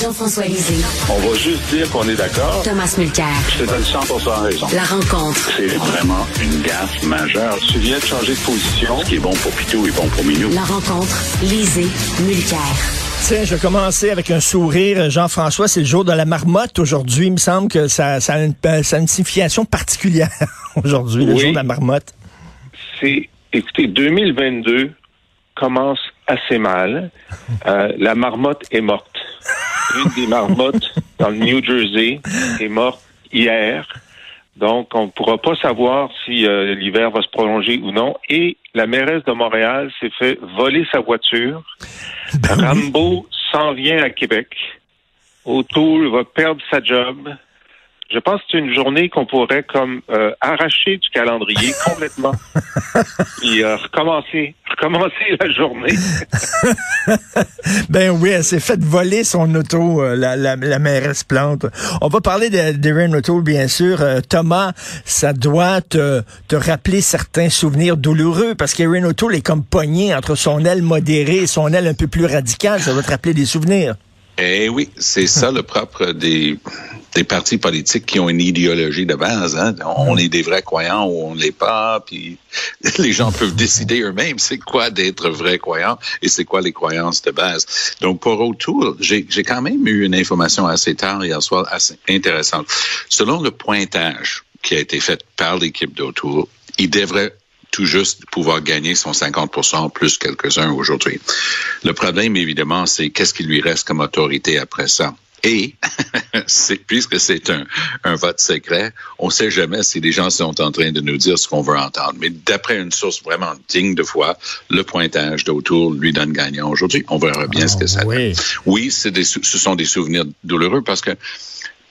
Jean-François Lisée. On va juste dire qu'on est d'accord. Thomas Mulcair. Je te donne 100% raison. La rencontre. C'est vraiment une gaffe majeure. Tu viens de changer de position. Ce qui est bon pour Pitou est bon pour Minou. La rencontre. Lisée. Mulcair. Tiens, je vais commencer avec un sourire. Jean-François, c'est le jour de la marmotte aujourd'hui. Il me semble que ça, ça, a, une, ça a une signification particulière aujourd'hui, le Oui. jour de la marmotte. c'est, écoutez, 2022 commence assez mal. Euh, la marmotte est morte. Une des marmottes dans le New Jersey est morte hier. Donc, on ne pourra pas savoir si euh, l'hiver va se prolonger ou non. Et la mairesse de Montréal s'est fait voler sa voiture. Rambo s'en vient à Québec. O'Toole va perdre sa job. Je pense que c'est une journée qu'on pourrait comme euh, arracher du calendrier complètement et euh, recommencer, recommencer la journée. Ben oui, elle s'est fait voler son auto, euh, la, la, la mairesse Plante. On va parler de- d'Erin O'Toole, bien sûr. Euh, Thomas, ça doit te, te rappeler certains souvenirs douloureux parce qu'Erin O'Toole est comme poignée entre son aile modérée et son aile un peu plus radicale. Ça doit te rappeler des souvenirs. Eh oui, c'est ça le propre des, des partis politiques qui ont une idéologie de base. Hein? On est des vrais croyants ou on l'est pas, puis les gens peuvent décider eux-mêmes c'est quoi d'être vrai croyant et c'est quoi les croyances de base. Donc pour O'Toole, j'ai quand même eu une information assez tard hier soir, assez intéressante. Selon le pointage qui a été fait par l'équipe d'O'Toole, il devrait tout juste pouvoir gagner son 50% plus quelques-uns aujourd'hui. Le problème, évidemment, c'est qu'est-ce qui lui reste comme autorité après ça? Et, puisque c'est un, un vote secret, on ne sait jamais si les gens sont en train de nous dire ce qu'on veut entendre. Mais d'après une source vraiment digne de foi, le pointage d'Autour lui donne gagnant aujourd'hui. On verra bien ce que ça oui. donne. Oui, des, ce sont des souvenirs douloureux parce que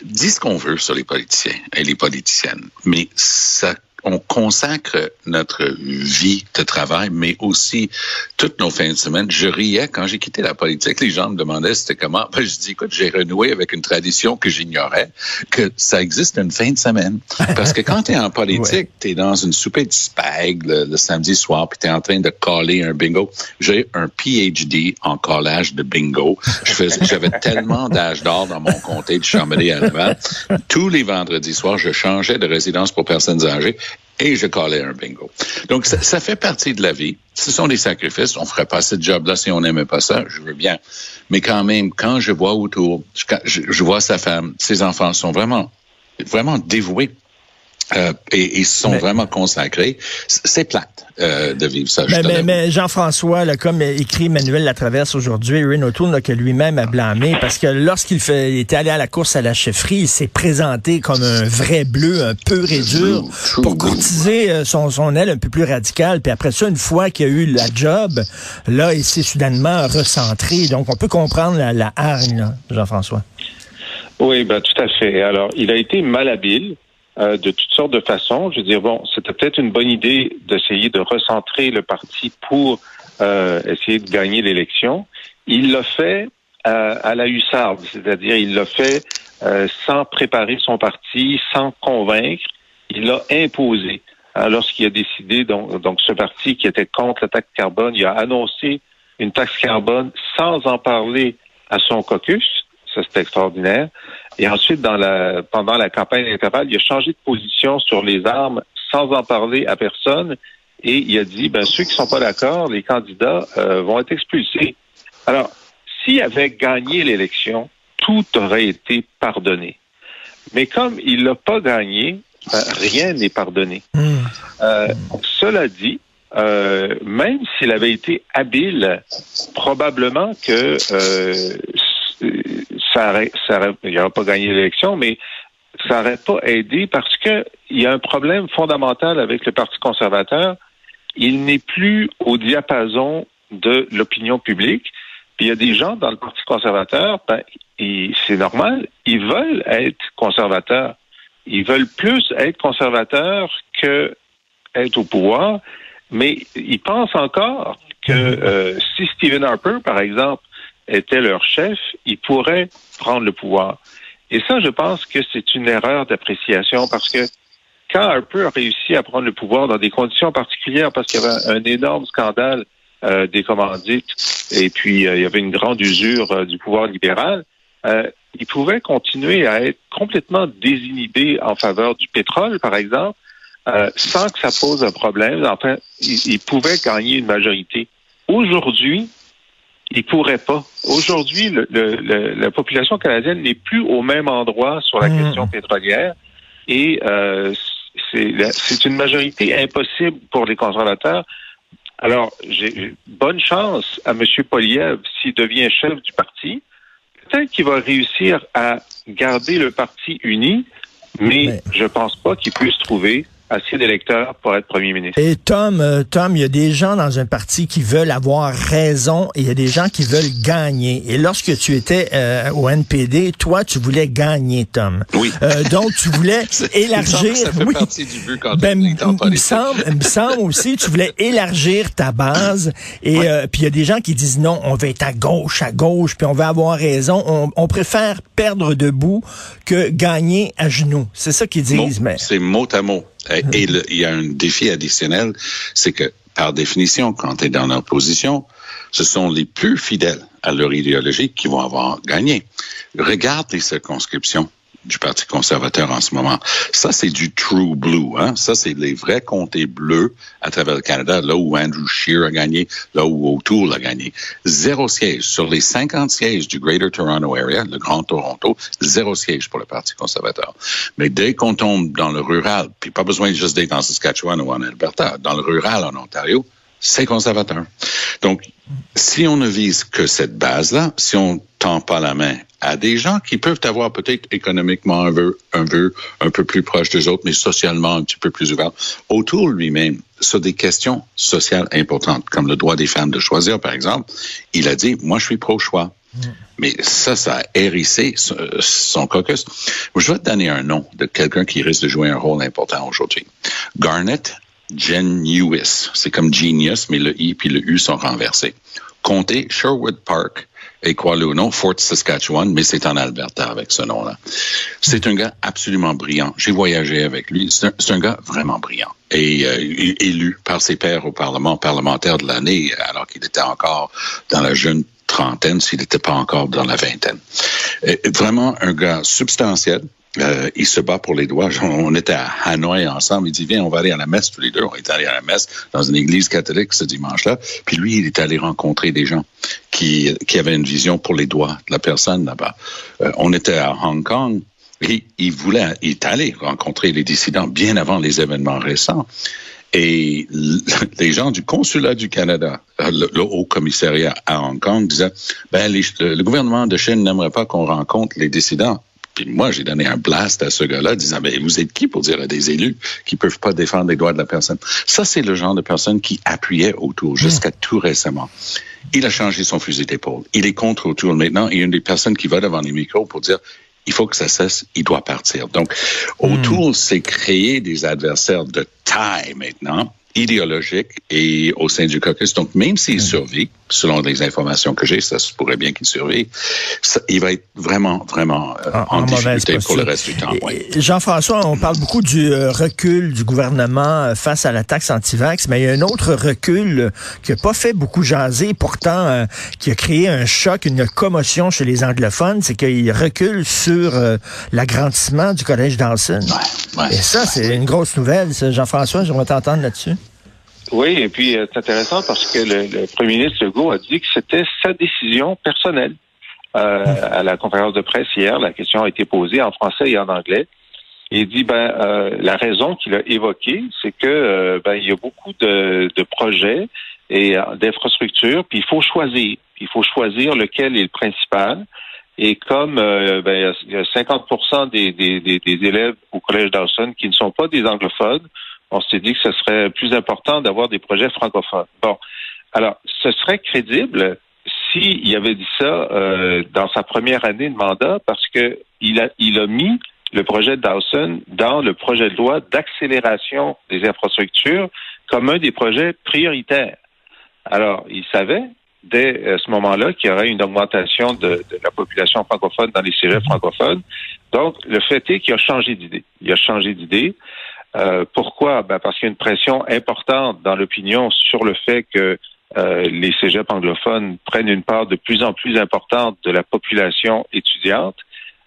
dis ce qu'on veut sur les politiciens et les politiciennes, mais ça on consacre notre vie de travail, mais aussi toutes nos fins de semaine. Je riais quand j'ai quitté la politique. Les gens me demandaient c'était comment? Ben, je dis, écoute, j'ai renoué avec une tradition que j'ignorais, que ça existe une fin de semaine. Parce que quand tu es en politique, tu es dans une souper de spag le, le samedi soir, puis tu es en train de caller un bingo. J'ai un PhD en collage de bingo. J'avais tellement d'âge d'or dans mon comté de Chambéry à Laval. Tous les vendredis soirs, je changeais de résidence pour personnes âgées et je collais un bingo. Donc, ça, fait partie de la vie. Ce sont des sacrifices. On ferait pas ce job-là si on n'aimait pas ça. Je veux bien. Mais quand même, quand je vois autour, je vois sa femme, ses enfants sont vraiment, vraiment dévoués. Euh, et, et sont Mais- vraiment consacrés. C'est plate euh, de vivre ça. Mais, mais, mais Jean-François, là, comme écrit Emmanuel Latraverse aujourd'hui, Erin O'Toole que lui-même a blâmé parce que lorsqu'il fait, il était allé à la course à la chefferie, il s'est présenté comme un vrai bleu, un pur et dur, pour courtiser euh, son, son aile un peu plus radicale. Puis après ça, une fois qu'il a eu la job, là, il s'est soudainement recentré. Donc, on peut comprendre la, la hargne, Jean-François. Oui, ben tout à fait. Alors, il a été malhabile euh, de toutes sortes de façons. Je veux dire, bon, c'était peut-être une bonne idée d'essayer de recentrer le parti pour euh, essayer de gagner l'élection. Il l'a fait euh, à la hussarde, c'est-à-dire il l'a fait euh, sans préparer son parti, sans convaincre. Il l'a imposé. Lorsqu'il a décidé, donc, donc ce parti qui était contre la taxe carbone, il a annoncé une taxe carbone sans en parler à son caucus. Ça, c'est extraordinaire. Et ensuite, dans la, pendant la campagne électorale, il a changé de position sur les armes sans en parler à personne. Et il a dit, ben, ceux qui sont pas d'accord, les candidats euh, vont être expulsés. Alors, s'il avait gagné l'élection, tout aurait été pardonné. Mais comme il l'a pas gagné, ben, rien n'est pardonné. Hmm. Euh, cela dit, euh, même s'il avait été habile, probablement que euh, il n'aurait pas gagné l'élection, mais ça n'aurait pas aidé parce que il y a un problème fondamental avec le Parti conservateur. Il n'est plus au diapason de l'opinion publique. Puis il y a des gens dans le Parti conservateur, ben, c'est normal, ils veulent être conservateurs. Ils veulent plus être conservateurs que être au pouvoir, mais ils pensent encore que euh, si Stephen Harper, par exemple, était leur chef, il pourrait prendre le pouvoir. Et ça, je pense que c'est une erreur d'appréciation parce que quand Harper a réussi à prendre le pouvoir dans des conditions particulières, parce qu'il y avait un, énorme scandale euh, des commandites et puis euh, il y avait une grande usure euh, du pouvoir libéral, il pouvait continuer à être complètement désinhibé en faveur du pétrole, par exemple, sans que ça pose un problème. Enfin, il, il pouvait gagner une majorité. Aujourd'hui, il pourrait pas. Aujourd'hui, le, le, la population canadienne n'est plus au même endroit sur la Mm. question pétrolière et euh, c'est une majorité impossible pour les conservateurs. Alors, j'ai bonne chance à M. Poliev s'il devient chef du parti. Peut-être qu'il va réussir à garder le parti uni, mais Mais- je pense pas qu'il puisse trouver assez d'électeurs pour être premier ministre. Et Tom, euh, Tom, il y a des gens dans un parti qui veulent avoir raison et il y a des gens qui veulent gagner. Et lorsque tu étais euh, au NPD, toi, tu voulais gagner, Tom. Oui. Euh, donc, tu voulais élargir. Ça fait oui. partie du but quand Ben, il me semble, me semble aussi, tu voulais élargir ta base. Et euh, puis il y a des gens qui disent non, on va être à gauche, à gauche, puis on va avoir raison. On, on préfère perdre debout que gagner à genoux. C'est ça qu'ils Mot- disent. Mais C'est mot à mot. Et, il y a un défi additionnel, c'est que par définition, quand tu es dans l'opposition, ce sont les plus fidèles à leur idéologie qui vont avoir gagné. Regarde les circonscriptions du Parti conservateur en ce moment. Ça, c'est du true blue. Hein? Ça, c'est les vrais comtés bleus à travers le Canada, là où Andrew Scheer a gagné, là où O'Toole a gagné. Zéro siège. Sur les 50 sièges du Greater Toronto Area, le Grand Toronto, zéro siège pour le Parti conservateur. Mais dès qu'on tombe dans le rural, puis pas besoin juste d'être en Saskatchewan ou en Alberta, dans le rural en Ontario, c'est conservateur. Donc, si on ne vise que cette base-là, si on tend pas la main à des gens qui peuvent avoir peut-être économiquement un vœu, un vœu un peu plus proche des autres, mais socialement un petit peu plus ouvert, autour lui-même, sur des questions sociales importantes, comme le droit des femmes de choisir, par exemple, il a dit, moi, je suis pro-choix. Mais ça, ça a hérissé son, caucus. Je vais te donner un nom de quelqu'un qui risque de jouer un rôle important aujourd'hui. Garnet Genuis. C'est comme genius, mais le I puis le U sont renversés. Comté Sherwood Park et quoi le nom, Fort Saskatchewan, mais c'est en Alberta avec ce nom-là. C'est un gars absolument brillant. J'ai voyagé avec lui. C'est un, gars vraiment brillant et euh, élu par ses pairs au Parlement parlementaire de l'année, alors qu'il était encore dans la jeune trentaine, s'il n'était pas encore dans la vingtaine. Vraiment un gars substantiel. Euh, il se bat pour les droits. On était à Hanoï ensemble. Il dit, viens, on va aller à la messe tous les deux. On est allé à la messe dans une église catholique ce dimanche-là. Puis lui, il est allé rencontrer des gens qui, avaient une vision pour les droits de la personne là-bas. Euh, on était à Hong Kong. Et il voulait, il est allé rencontrer les dissidents bien avant les événements récents. Et les gens du consulat du Canada, euh, le, haut commissariat à Hong Kong disaient, ben, le gouvernement de Chine n'aimerait pas qu'on rencontre les dissidents. Puis moi, j'ai donné un blast à ce gars-là, disant, ben, vous êtes qui pour dire à des élus qui peuvent pas défendre les droits de la personne? Ça, c'est le genre de personne qui appuyait autour jusqu'à tout récemment. Il a changé son fusil d'épaule. Il est contre autour maintenant. Il y a une des personnes qui va devant les micros pour dire, il faut que ça cesse, il doit partir. Donc, autour, c'est créer des adversaires de taille maintenant, idéologiques et au sein du caucus. Donc, même s'il survit, selon les informations que j'ai, ça se pourrait bien qu'il survive, ça, il va être vraiment, vraiment euh, en, en, difficulté pour le reste du temps. Oui. Jean-François, on parle beaucoup du euh, recul du gouvernement euh, face à la taxe anti-vax, mais il y a un autre recul euh, qui n'a pas fait beaucoup jaser, pourtant euh, qui a créé un choc, une commotion chez les anglophones, c'est qu'il recule sur l'agrandissement du collège Dawson. Ouais, ouais, Et ça, c'est une grosse nouvelle. Jean-François, j'aimerais t'entendre là-dessus. Oui, et puis euh, c'est intéressant parce que le, le, premier ministre Legault a dit que c'était sa décision personnelle. Euh, à la conférence de presse hier, la question a été posée en français et en anglais. Il dit ben euh, la raison qu'il a évoquée, c'est que euh, ben il y a beaucoup de, de projets et euh, d'infrastructures, puis il faut choisir. Il faut choisir lequel est le principal. Et comme euh, ben, il y a 50 des, des, des, des élèves au collège Dawson qui ne sont pas des anglophones, on s'est dit que ce serait plus important d'avoir des projets francophones. Bon, alors, ce serait crédible s'il si avait dit ça euh, dans sa première année de mandat, parce que il a, il a mis le projet de Dawson dans le projet de loi d'accélération des infrastructures comme un des projets prioritaires. Alors, il savait dès euh, ce moment-là qu'il y aurait une augmentation de, de, la population francophone dans les cégeps francophones. Donc, le fait est qu'il a changé d'idée. Il a changé d'idée. Euh, pourquoi? Ben parce qu'il y a une pression importante dans l'opinion sur le fait que euh, les cégeps anglophones prennent une part de plus en plus importante de la population étudiante.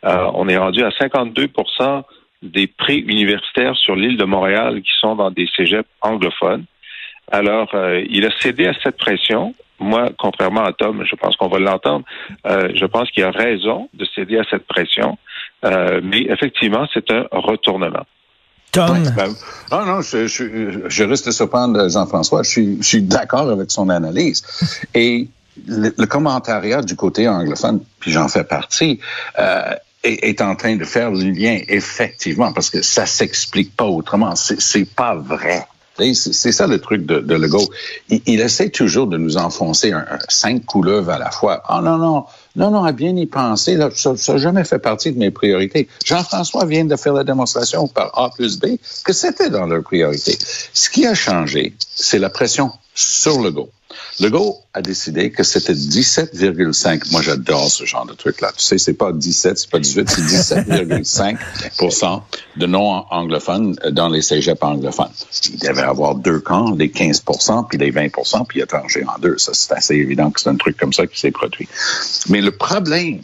Euh, on est rendu à 52% des prix universitaires sur l'île de Montréal qui sont dans des cégeps anglophones. Alors, euh, il a cédé à cette pression. Moi, contrairement à Tom, je pense qu'on va l'entendre, euh, je pense qu'il a raison de céder à cette pression. Euh, mais effectivement, c'est un retournement. Tom. Ben, non, non, je, je, je reste surprendre Jean-François. Je suis, je suis d'accord avec son analyse. Et le, le, commentariat du côté anglophone, puis j'en fais partie, euh, est, est, en train de faire le lien, effectivement, parce que ça s'explique pas autrement. C'est pas vrai. C'est ça le truc de, de Legault. Il, il, essaie toujours de nous enfoncer un, un, cinq couleuvres à la fois. Oh non, non, non, non, à bien y penser, là, ça n'a jamais fait partie de mes priorités. Jean-François vient de faire la démonstration par A plus B que c'était dans leurs priorités. Ce qui a changé, c'est la pression sur Legault. Legault a décidé que c'était 17,5. Moi, j'adore ce genre de truc-là. Tu sais, c'est pas 17, c'est pas 18, c'est 17,5% de non-anglophones dans les cégeps anglophones. Il devait avoir deux camps, les 15% puis les 20% puis il a en deux. Ça, c'est assez évident que c'est un truc comme ça qui s'est produit. Mais le problème,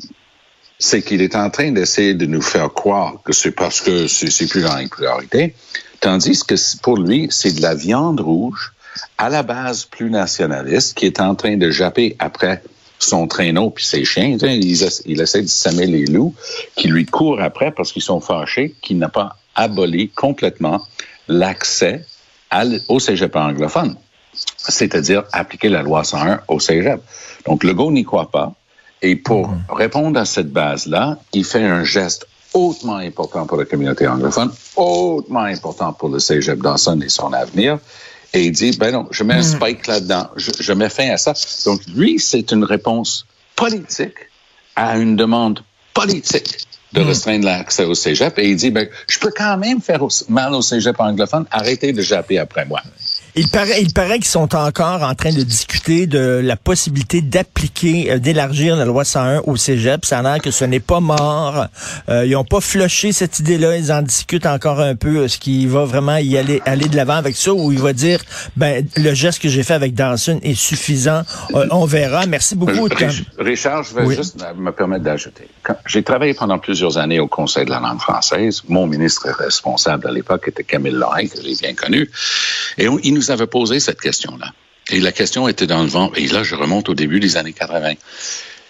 c'est qu'il est en train d'essayer de nous faire croire que c'est parce que c'est plus dans les priorités, tandis que pour lui, c'est de la viande rouge à la base plus nationaliste, qui est en train de japper après son traîneau puis ses chiens. Il, il essaie de semer les loups qui lui courent après parce qu'ils sont fâchés qu'il n'a pas aboli complètement l'accès au cégep anglophone, c'est-à-dire appliquer la loi 101 au cégep. Donc, Legault n'y croit pas. Et pour mmh. répondre à cette base-là, il fait un geste hautement important pour la communauté anglophone, hautement important pour le cégep Dawson et son avenir. Et il dit, ben non, je mets un spike là-dedans, je, je, mets fin à ça. Donc, lui, c'est une réponse politique à une demande politique de restreindre l'accès au cégep. Et il dit, ben, je peux quand même faire mal au cégep anglophone, arrêtez de japper après moi. Il paraît, il paraît qu'ils sont encore en train de discuter de la possibilité d'appliquer, euh, d'élargir la loi 101 au cégep. Ça a l'air que ce n'est pas mort. Euh, ils n'ont pas flushé cette idée-là. Ils en discutent encore un peu. Est-ce qu'il va vraiment y aller, aller de l'avant avec ça ou il va dire, ben, le geste que j'ai fait avec Dawson est suffisant. Euh, on verra. Merci beaucoup. Richard, je vais oui. juste me permettre d'ajouter. J'ai travaillé pendant plusieurs années au Conseil de la langue française. Mon ministre responsable à l'époque était Camille Lorrain, que j'ai bien connu. Et on, il nous avait posé cette question-là. Et la question était dans le vent. Et là, je remonte au début des années 80.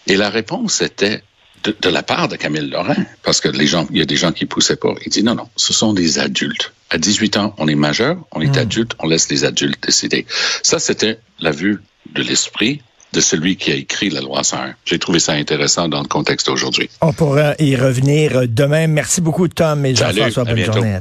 Et la réponse était de, de la part de Camille Lorrain, parce que les gens, il y a des gens qui poussaient pas. Il dit non, non, ce sont des adultes. À 18 ans, on est majeur, on est mmh. adulte, on laisse les adultes décider. Ça, c'était la vue de l'esprit de celui qui a écrit la loi 101. J'ai trouvé ça intéressant dans le contexte d'aujourd'hui. On pourra y revenir demain. Merci beaucoup, Tom et Jean-François. Bonne journée. À.